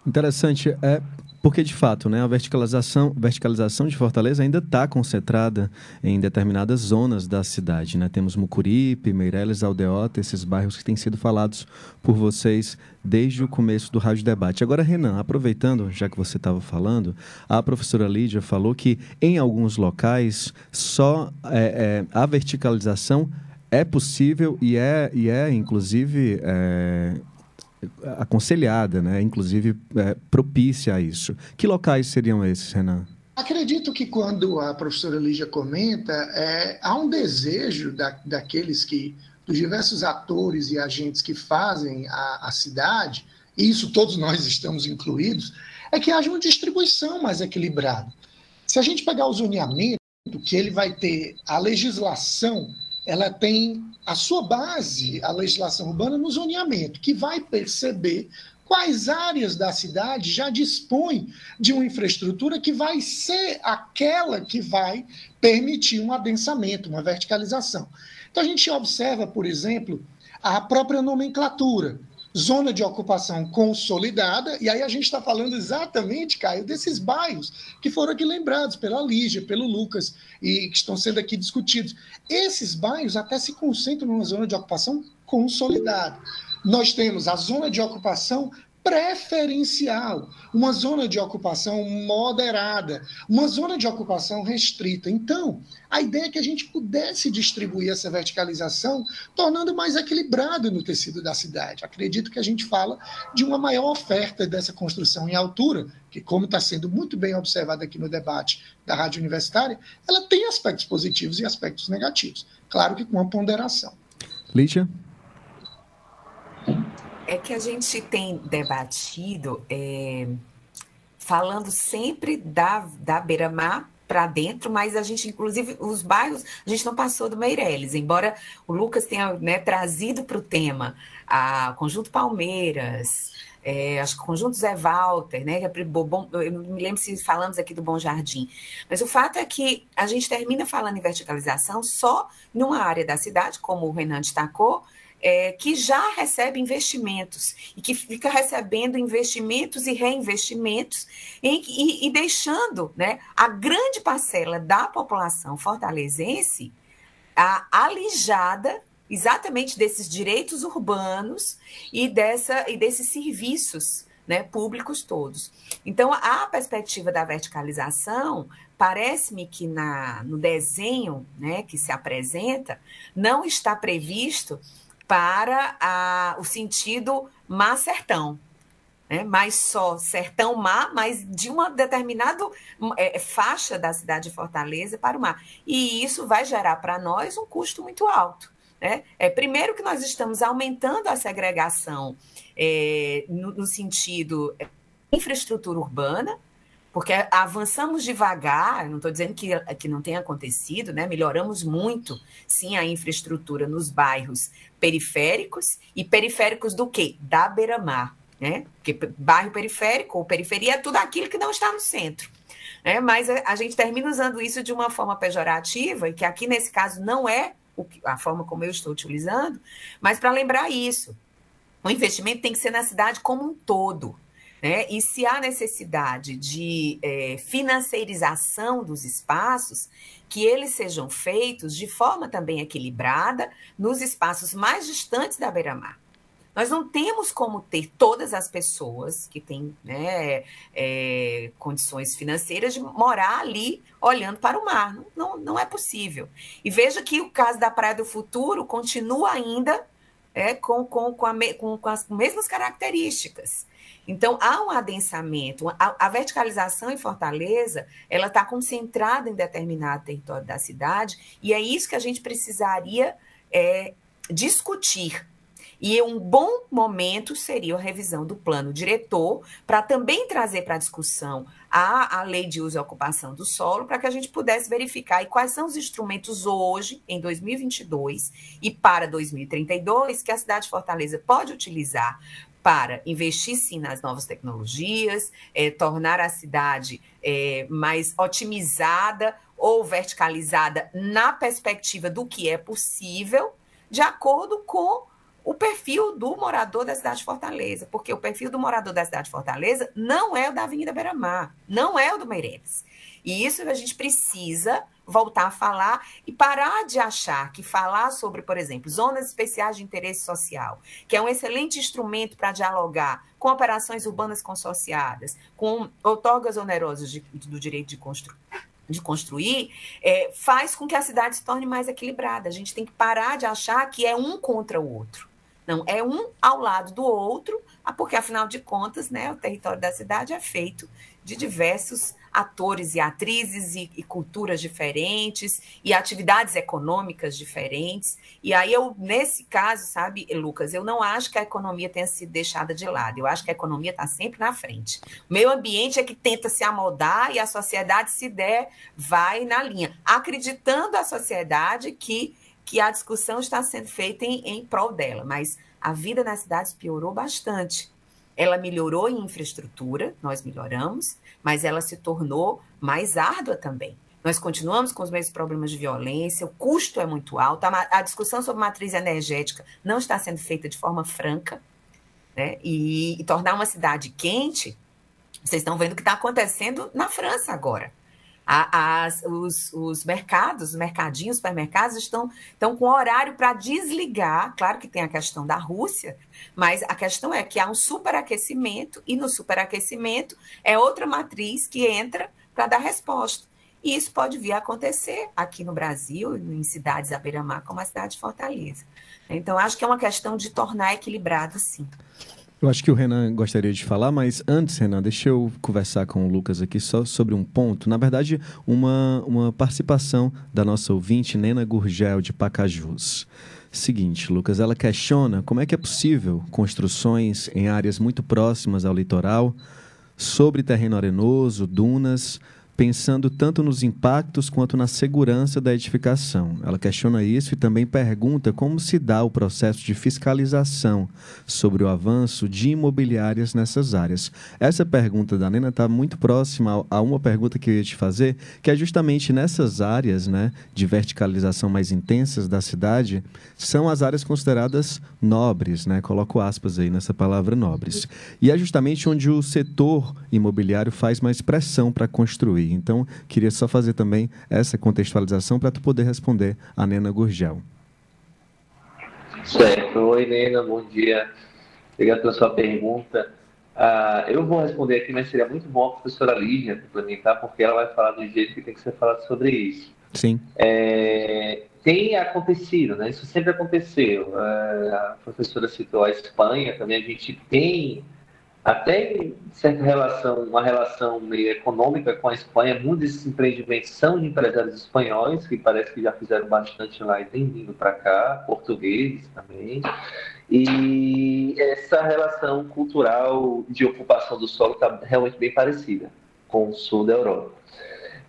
Speaker 2: Interessante. É, porque, de fato, né, a verticalização, verticalização de Fortaleza ainda está concentrada em determinadas zonas da cidade. Né? Temos Mucuripe, Meireles, Aldeota, esses bairros que têm sido falados por vocês desde o começo do Rádio Debate. Agora, Renan, aproveitando, já que você estava falando, a professora Lídia falou que em alguns locais só é, é, a verticalização é possível e é, e é inclusive, é, aconselhada, né? inclusive é, propícia a isso. Que locais seriam esses, Renan?
Speaker 4: Acredito que quando a professora Lígia comenta, é, há um desejo da, daqueles que, dos diversos atores e agentes que fazem a, a cidade, e isso todos nós estamos incluídos, é que haja uma distribuição mais equilibrada. Se a gente pegar o zoneamento, que ele vai ter a legislação ela tem a sua base, a legislação urbana, no zoneamento, que vai perceber quais áreas da cidade já dispõem de uma infraestrutura que vai ser aquela que vai permitir um adensamento, uma verticalização. Então a gente observa, por exemplo, a própria nomenclatura zona de ocupação consolidada, e aí a gente está falando exatamente, Caio, desses bairros que foram aqui lembrados pela Lígia, pelo Lucas, e que estão sendo aqui discutidos. Esses bairros até se concentram numa zona de ocupação consolidada. Nós temos a zona de ocupação preferencial, uma zona de ocupação moderada, uma zona de ocupação restrita. Então, a ideia é que a gente pudesse distribuir essa verticalização, tornando mais equilibrado no tecido da cidade. Acredito que a gente fala de uma maior oferta dessa construção em altura, que, como está sendo muito bem observado aqui no debate da Rádio Universitária, ela tem aspectos positivos e aspectos negativos. Claro que com uma ponderação.
Speaker 2: Lígia?
Speaker 3: É que a gente tem debatido é, falando sempre da, da beira-mar para dentro, mas a gente, inclusive, os bairros, a gente não passou do Meireles, embora o Lucas tenha né, trazido para o tema a Conjunto Palmeiras, é, acho que o Conjunto Zé Walter, né? É eu me lembro se falamos aqui do Bom Jardim, mas o fato é que a gente termina falando em verticalização só numa área da cidade, como o Renan destacou, é, que já recebe investimentos e que fica recebendo investimentos e reinvestimentos em, e, e, deixando né, a grande parcela da população fortalezense a, alijada exatamente desses direitos urbanos e, dessa, e desses serviços né, públicos todos. Então, a perspectiva da verticalização parece-me que na, no desenho né, que se apresenta não está previsto para a, o sentido mar-sertão. Né? Mas só sertão-mar, mas de uma determinada é, faixa da cidade de Fortaleza para o mar. E isso vai gerar para nós um custo muito alto. Né? É, primeiro que nós estamos aumentando a segregação é, no, no sentido é, infraestrutura urbana, porque avançamos devagar, não estou dizendo que, que não tenha acontecido, né? melhoramos muito, sim, a infraestrutura nos bairros periféricos, e periféricos do quê? Da beira-mar, né? Porque bairro periférico ou periferia é tudo aquilo que não está no centro. Né? Mas a, gente termina usando isso de uma forma pejorativa, e que aqui nesse caso não é a forma como eu estou utilizando, mas para lembrar isso, o investimento tem que ser na cidade como um todo. Né? E se há necessidade de é, financeirização dos espaços, que eles sejam feitos de forma também equilibrada nos espaços mais distantes da beira-mar. Nós não temos como ter todas as pessoas que têm né, é, condições financeiras de morar ali olhando para o mar. Não, não, não, é possível. E veja que o caso da Praia do Futuro continua ainda é, com, com, com, a, com, com as mesmas características. Então, há um adensamento, a, a verticalização em Fortaleza, ela está concentrada em determinado território da cidade, e é isso que a gente precisaria é, discutir. E um bom momento seria a revisão do plano diretor, para também trazer para a discussão a, a lei de uso e ocupação do solo, para que a gente pudesse verificar quais são os instrumentos hoje, em 2022 e para 2032, que a cidade de Fortaleza pode utilizar para investir sim nas novas tecnologias, é, tornar a cidade é, mais otimizada ou verticalizada na perspectiva do que é possível, de acordo com o perfil do morador da cidade de Fortaleza, porque o perfil do morador da cidade de Fortaleza não é o da Avenida Beira-Mar, não é o do Meireles. E isso a gente precisa voltar a falar e parar de achar que falar sobre, por exemplo, zonas especiais de interesse social, que é um excelente instrumento para dialogar com operações urbanas consorciadas, com outorgas onerosas de, do direito de construir de construir, é, faz com que a cidade se torne mais equilibrada. A gente tem que parar de achar que é um contra o outro. Não, é um ao lado do outro, porque afinal de contas, né, o território da cidade é feito de diversos atores e atrizes e, e, culturas diferentes e atividades econômicas diferentes. E aí eu, nesse caso, sabe, Lucas, eu não acho que a economia tenha sido deixada de lado. Eu acho que a economia está sempre na frente. O meio ambiente é que tenta se amoldar e a sociedade, se der, vai na linha, acreditando a sociedade que, que a discussão está sendo feita em, em prol dela. Mas a vida nas cidades piorou bastante. Ela melhorou em infraestrutura, nós melhoramos, mas ela se tornou mais árdua também. Nós continuamos com os mesmos problemas de violência, o custo é muito alto, a, a discussão sobre matriz energética não está sendo feita de forma franca, né? e, e tornar uma cidade quente, vocês estão vendo o que está acontecendo na França agora. As, os, os, mercados, os mercadinhos, supermercados estão, estão com horário para desligar. Claro que tem a questão da Rússia, mas a questão é que há um superaquecimento, e no superaquecimento é outra matriz que entra para dar resposta. E isso pode vir a acontecer aqui no Brasil, em cidades à beira-mar, como a cidade de Fortaleza. Então, acho que é uma questão de tornar equilibrado, sim.
Speaker 2: Eu acho que o Renan gostaria de falar, mas antes, Renan, deixa eu conversar com o Lucas aqui só sobre um ponto. Na verdade, uma, uma participação da nossa ouvinte, Nena Gurgel, de Pacajus. Seguinte, Lucas, ela questiona como é que é possível construções em áreas muito próximas ao litoral, sobre terreno arenoso, dunas, pensando tanto nos impactos quanto na segurança da edificação. Ela questiona isso e também pergunta como se dá o processo de fiscalização sobre o avanço de imobiliárias nessas áreas. Essa pergunta da Nena está muito próxima a uma pergunta que eu ia te fazer, que é justamente nessas áreas né, de verticalização mais intensas da cidade, são as áreas consideradas nobres, né? coloco aspas aí nessa palavra nobres. E é justamente onde o setor imobiliário faz mais pressão para construir. Então, queria só fazer também essa contextualização para tu poder responder a Nena Gurgel.
Speaker 5: Certo. Oi, Nena, bom dia. Obrigado pela sua pergunta. Uh, eu vou responder aqui, mas seria muito bom a professora Lígia complementar, porque ela vai falar do jeito que tem que ser falado sobre isso.
Speaker 2: Sim.
Speaker 5: É, tem acontecido, né? Isso sempre aconteceu. Uh, a professora citou a Espanha, também a gente tem até certa relação, uma relação meio econômica com a Espanha. Muitos desses empreendimentos são de empresários espanhóis, que parece que já fizeram bastante lá e têm vindo para cá, portugueses também. E essa relação cultural de ocupação do solo está realmente bem parecida com o sul da Europa.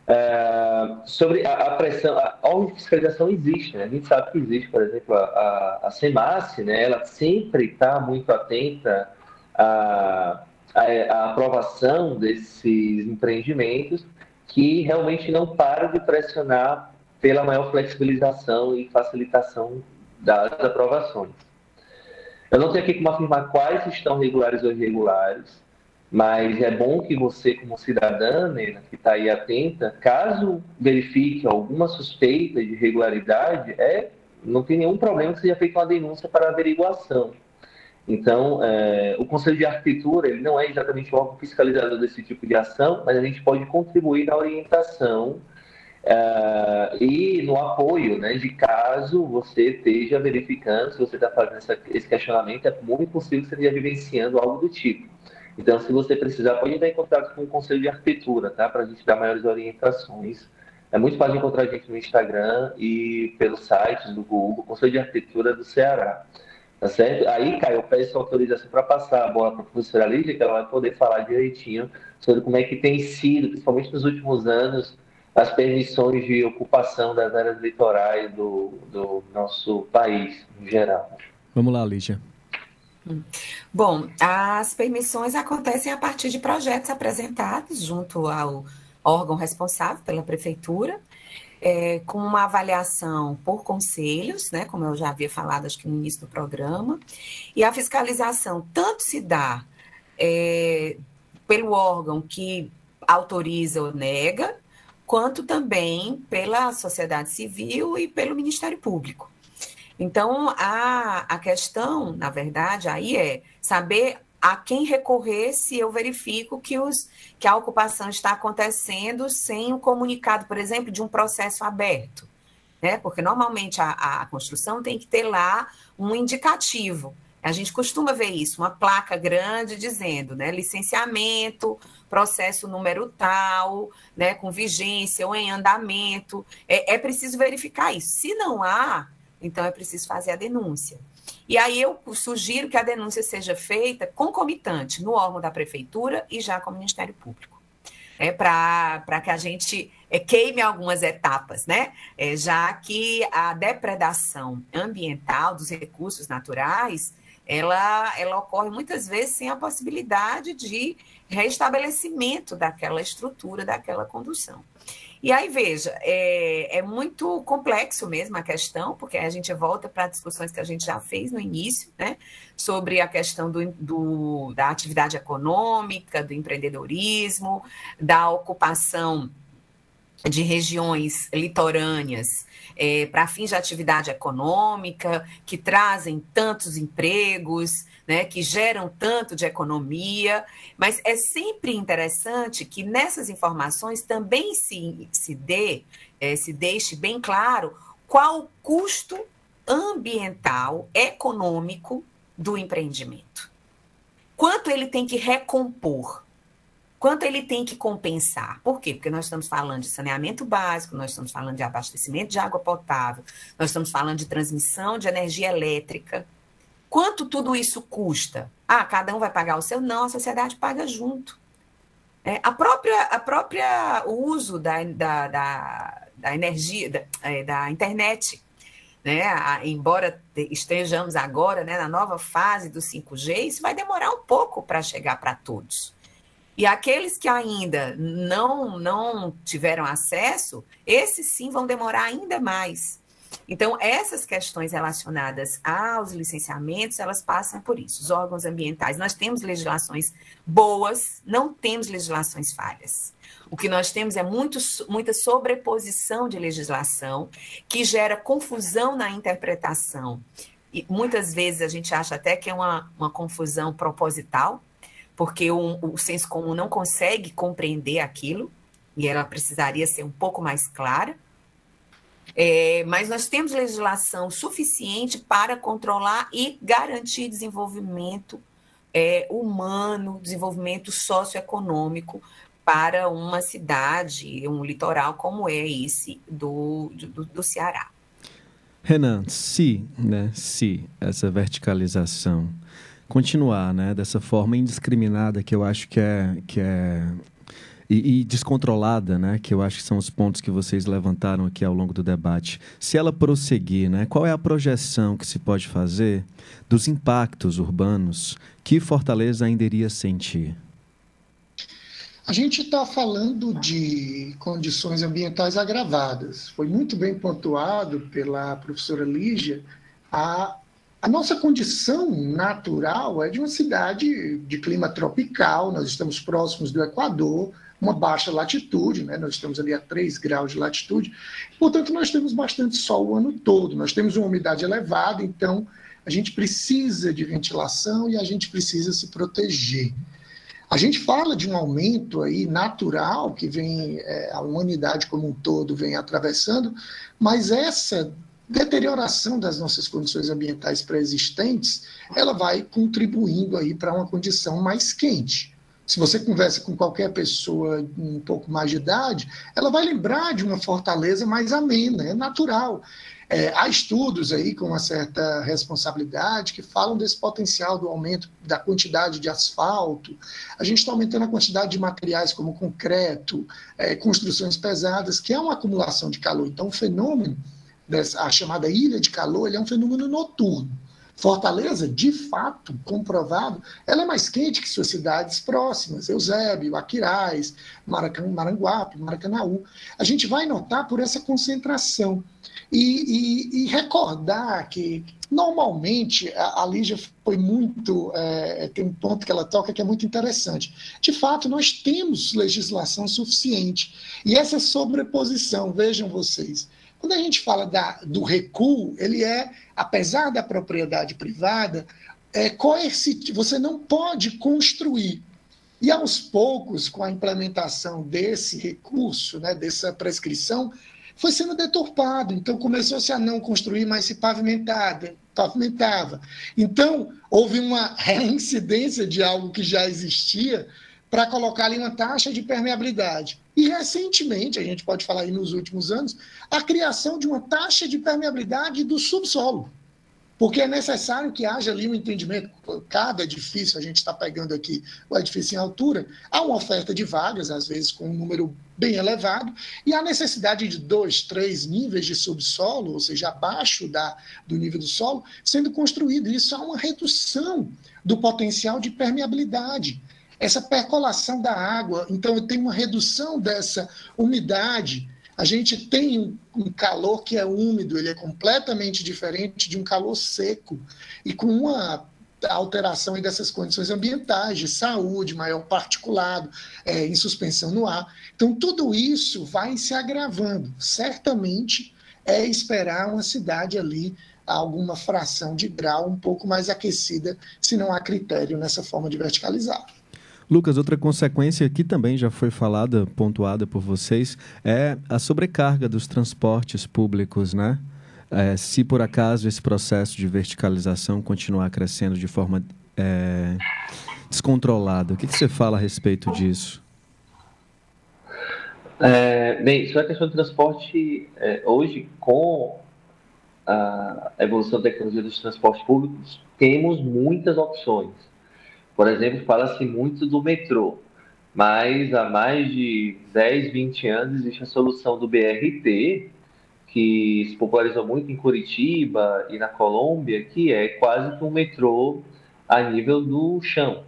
Speaker 5: Uh, sobre a, a, pressão, a de fiscalização existe, né? a gente sabe que existe, por exemplo, a, a, a CEMAS, né? ela sempre está muito atenta a, a, a aprovação desses empreendimentos que realmente não param de pressionar pela maior flexibilização e facilitação das aprovações. Eu não tenho aqui como afirmar quais estão regulares ou irregulares, mas é bom que você, como cidadã, né, que está aí atenta, caso verifique alguma suspeita de irregularidade, é, não tem nenhum problema que seja feita uma denúncia para averiguação. Então, é, o Conselho de Arquitetura ele não é exatamente o órgão fiscalizador desse tipo de ação, mas a gente pode contribuir na orientação é, e no apoio, né, de caso você esteja verificando, se você está fazendo essa, esse questionamento, é muito possível que você esteja vivenciando algo do tipo. Então, se você precisar, pode entrar em contato com o Conselho de Arquitetura, tá? Para a gente dar maiores orientações. É muito fácil encontrar a gente no Instagram e pelos sites do Google, Conselho de Arquitetura do Ceará. Tá certo? Aí, Caio, eu peço autorização para passar a bola para a professora Lídia, que ela vai poder falar direitinho sobre como é que tem sido, principalmente nos últimos anos, as permissões de ocupação das áreas litorais do, do nosso país, em geral.
Speaker 2: Vamos lá, Lígia.
Speaker 3: Bom, as permissões acontecem a partir de projetos apresentados junto ao órgão responsável pela prefeitura é, com uma avaliação por conselhos, né, como eu já havia falado acho que no início do programa, e a fiscalização tanto se dá é, pelo órgão que autoriza ou nega, quanto também pela sociedade civil e pelo Ministério Público. Então, a, a questão, na verdade, aí é saber a quem recorrer se eu verifico que, os, que a ocupação está acontecendo sem o comunicado, por exemplo, de um processo aberto. Né? Porque normalmente a, a construção tem que ter lá um indicativo. A gente costuma ver isso, uma placa grande dizendo, né, licenciamento, processo número tal, né, com vigência ou em andamento. É, é preciso verificar isso. Se não há, então é preciso fazer a denúncia. E aí eu sugiro que a denúncia seja feita concomitante no órgão da prefeitura e já com o Ministério Público. É para que a gente é, queime algumas etapas, né? É, já que a depredação ambiental dos recursos naturais ela, ela ocorre muitas vezes sem a possibilidade de restabelecimento daquela estrutura, daquela condução. E aí, veja, é, é muito complexo mesmo a questão, porque a gente volta para discussões que a gente já fez no início, né? Sobre a questão do, do, da atividade econômica, do empreendedorismo, da ocupação de regiões litorâneas é, para fins de atividade econômica, que trazem tantos empregos, né, que geram tanto de economia, mas é sempre interessante que nessas informações também se, se dê, é, se deixe bem claro qual o custo ambiental, econômico do empreendimento. Quanto ele tem que recompor, quanto ele tem que compensar. Por quê? Porque nós estamos falando de saneamento básico, nós estamos falando de abastecimento de água potável, nós estamos falando de transmissão de energia elétrica, Quanto tudo isso custa? Ah, cada um vai pagar o seu? Não, a sociedade paga junto. É, a própria, a própria uso da, da, da, da energia, da, é, da internet, né? A, embora estejamos agora né, na nova fase do 5G, isso vai demorar um pouco para chegar para todos. E aqueles que ainda não, não tiveram acesso, esses sim vão demorar ainda mais. Então, essas questões relacionadas aos licenciamentos, elas passam por isso. Os órgãos ambientais, nós temos legislações boas, não temos legislações falhas. O que nós temos é muito, muita sobreposição de legislação que gera confusão na interpretação. E muitas vezes a gente acha até que é uma, uma confusão proposital, porque o, o senso comum não consegue compreender aquilo, e ela precisaria ser um pouco mais clara. É, mas nós temos legislação suficiente para controlar e garantir desenvolvimento é, humano, desenvolvimento socioeconômico para uma cidade, um litoral como é esse do, do, do Ceará.
Speaker 2: Renan, se, né, se essa verticalização continuar né, dessa forma indiscriminada que eu acho que é, que é e, e, descontrolada, né, que eu acho que são os pontos que vocês levantaram aqui ao longo do debate, se ela prosseguir, né, qual é a projeção que se pode fazer dos impactos urbanos que Fortaleza ainda iria sentir?
Speaker 4: A gente está falando de condições ambientais agravadas. Foi muito bem pontuado pela professora Lígia a a nossa condição natural é de uma cidade de clima tropical, nós estamos próximos do Equador, uma baixa latitude, né? nós estamos ali a 3 graus de latitude, portanto, nós temos bastante sol o ano todo, nós temos uma umidade elevada, então a gente precisa de ventilação e a gente precisa se proteger. A gente fala de um aumento aí natural que vem, é, a humanidade como um todo vem atravessando, mas essa deterioração das nossas condições ambientais pré-existentes, ela vai contribuindo aí para uma condição mais quente. Se você conversa com qualquer pessoa um pouco mais de idade, ela vai lembrar de uma fortaleza mais amena, é natural. É, há estudos aí com uma certa responsabilidade que falam desse potencial do aumento da quantidade de asfalto. A gente está aumentando a quantidade de materiais como concreto, é, construções pesadas, que é uma acumulação de calor. Então, o fenômeno a chamada ilha de calor, ele é um fenômeno noturno. Fortaleza, de fato, comprovado, ela é mais quente que suas cidades próximas, Eusébio, Aquiraz, Maracan, Maranguape, Maracanaú. A gente vai notar por essa concentração. E, e, e recordar que, normalmente, a, a Lígia foi muito. É, tem um ponto que ela toca que é muito interessante. De fato, nós temos legislação suficiente. E essa sobreposição, vejam vocês, quando a gente fala da, do recuo, ele é, apesar da propriedade privada, é coercitivo. Você não pode construir. E aos poucos, com a implementação desse recurso, né, dessa prescrição, foi sendo deturpado. Então começou-se a não construir, mas se pavimentada, pavimentava. Então houve uma reincidência de algo que já existia para colocar ali uma taxa de permeabilidade. E recentemente, a gente pode falar aí nos últimos anos, a criação de uma taxa de permeabilidade do subsolo. Porque é necessário que haja ali um entendimento. Cada edifício, a gente está pegando aqui o edifício em altura, há uma oferta de vagas, às vezes com um número bem elevado, e há necessidade de dois, três níveis de subsolo, ou seja, abaixo da, do nível do solo, sendo construído. Isso há uma redução do potencial de permeabilidade essa percolação da água. Então, eu tenho uma redução dessa umidade. A gente tem um calor que é úmido, ele é completamente diferente de um calor seco. E com uma alteração dessas condições ambientais, de saúde, maior particulado, é, em suspensão no ar. Então, tudo isso vai se agravando. Certamente é esperar uma cidade ali alguma fração de grau um pouco mais aquecida, se não há critério nessa forma de verticalizar.
Speaker 2: Lucas, outra consequência que também já foi falada, pontuada por vocês, é a sobrecarga dos transportes públicos, né? É, se por acaso esse processo de verticalização continuar crescendo de forma é, descontrolada, o que, que, você fala a respeito disso?
Speaker 5: É, bem, sobre a questão do transporte, é, hoje, com a evolução da tecnologia dos transportes públicos, temos muitas opções por exemplo, fala-se muito do metrô. mas há mais de 10, 20 anos existe a solução do BRT, que se popularizou muito em Curitiba e na Colômbia, que é quase que um metrô a nível do chão.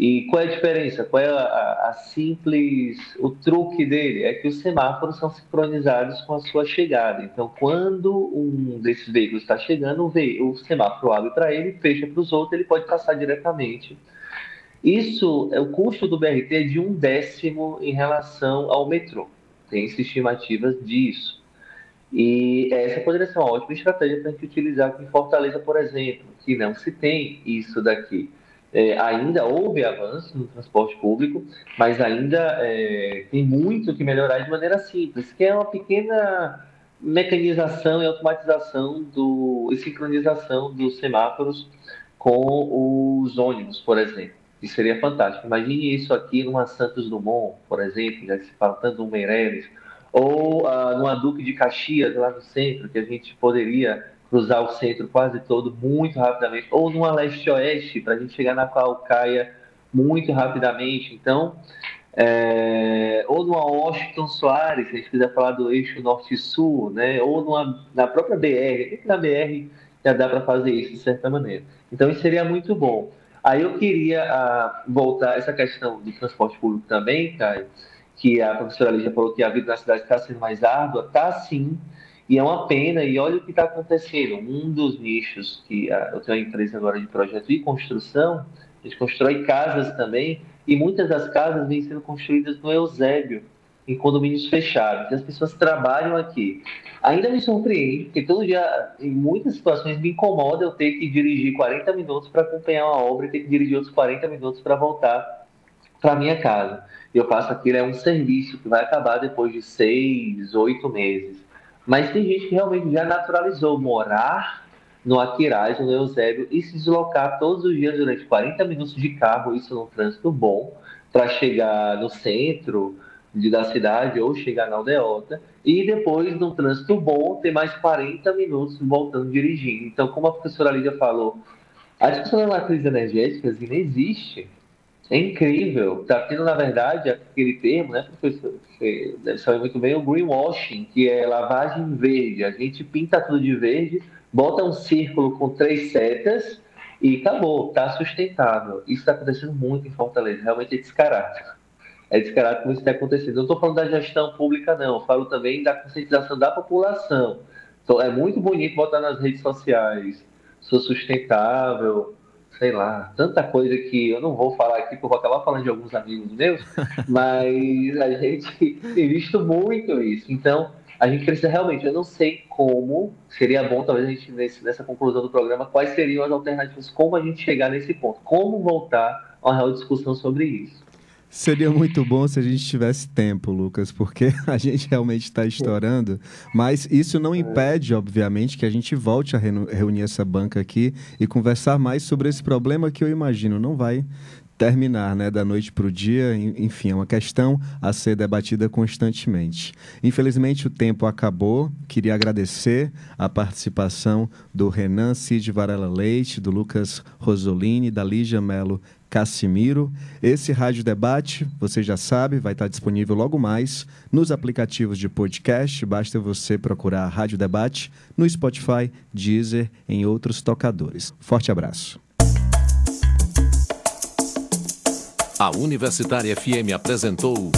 Speaker 5: E qual é a diferença? Qual é a, a, simples, o truque dele? É que os semáforos são sincronizados com a sua chegada. Então, quando um desses veículos está chegando, o, semáforo abre para ele, fecha para os outros, ele pode passar diretamente. Isso, é o custo do BRT é de um décimo em relação ao metrô. Tem estimativas disso. E essa poderia ser uma ótima estratégia para a gente utilizar aqui em Fortaleza, por exemplo, que não se tem isso daqui. É, ainda houve avanço no transporte público, mas ainda é, tem muito que melhorar de maneira simples, que é uma pequena mecanização e automatização do, e sincronização dos semáforos com os ônibus, por exemplo. Isso seria fantástico. Imagine isso aqui numa Santos Dumont, por exemplo, já se fala tanto do Meireles, ou uh, numa Duque de Caxias, lá no centro, que a gente poderia cruzar o centro quase todo muito rapidamente, ou numa leste-oeste, para a gente chegar na Calcaia muito rapidamente. Então, é, ou numa Washington Soares, se a gente quiser falar do eixo norte-sul, né, ou numa, na própria BR, na BR já dá para fazer isso de certa maneira. Então, isso seria muito bom. Aí eu queria uh, voltar essa questão do transporte público também, Caio, que a professora Lígia falou que a vida na cidade está sendo mais árdua, está sim, e é uma pena, e olha o que está acontecendo. Um dos nichos que a, eu tenho uma empresa agora de projeto e construção, a gente constrói casas também, e muitas das casas vêm sendo construídas no Eusébio, em condomínios fechados, e as pessoas trabalham aqui. Ainda me surpreende, porque todo dia, em muitas situações, me incomoda eu ter que dirigir 40 minutos para acompanhar uma obra e ter que dirigir outros 40 minutos para voltar para minha casa eu faço aquilo, é um serviço que vai acabar depois de seis, oito meses. Mas tem gente que realmente já naturalizou morar no Aquiraz, no Eusébio, e se deslocar todos os dias durante 40 minutos de carro, isso num trânsito bom, para chegar no centro de, da cidade ou chegar na aldeota, e depois, num trânsito bom, ter mais 40 minutos voltando dirigindo. Então, como a professora Lídia falou, a discussão crise energética assim, não existe é incrível. Está tendo, na verdade, aquele termo, né, professor? Você deve saber muito bem, o greenwashing, que é lavagem verde. A gente pinta tudo de verde, bota um círculo com três setas e acabou, está sustentável. Isso está acontecendo muito em Fortaleza, realmente é descarado. É descarado como isso está acontecendo. Não estou falando da gestão pública, não. Eu falo também da conscientização da população. Então, é muito bonito botar nas redes sociais, sou sustentável, sei lá, tanta coisa que eu não vou falar aqui, porque eu vou acabar falando de alguns amigos meus, mas a gente tem visto muito isso. Então, a gente precisa realmente, eu não sei como, seria bom talvez a gente, nesse, nessa conclusão do programa, quais seriam as alternativas, como a gente chegar nesse ponto, como voltar a uma real discussão sobre isso.
Speaker 2: Seria muito bom se a gente tivesse tempo, Lucas, porque a gente realmente está estourando. Mas isso não impede, obviamente, que a gente volte a reunir essa banca aqui e conversar mais sobre esse problema que eu imagino não vai terminar, né, da noite para o dia, enfim, é uma questão a ser debatida constantemente. Infelizmente o tempo acabou, queria agradecer a participação do Renan Cid Varela Leite, do Lucas Rosolini, da Lígia Melo Cassimiro. Esse Rádio Debate, você já sabe, vai estar disponível logo mais nos aplicativos de podcast. Basta você procurar Rádio Debate no Spotify, Deezer, em outros tocadores. Forte abraço.
Speaker 1: A Universitária FM apresentou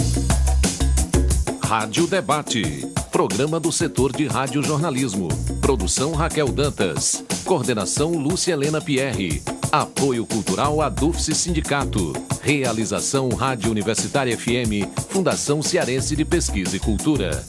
Speaker 1: Rádio Debate, programa do setor de radiojornalismo. Produção Raquel Dantas. Coordenação Lúcia Helena Pierre. Apoio Cultural Adufse Sindicato. Realização Rádio Universitária FM, Fundação Cearense de Pesquisa e Cultura.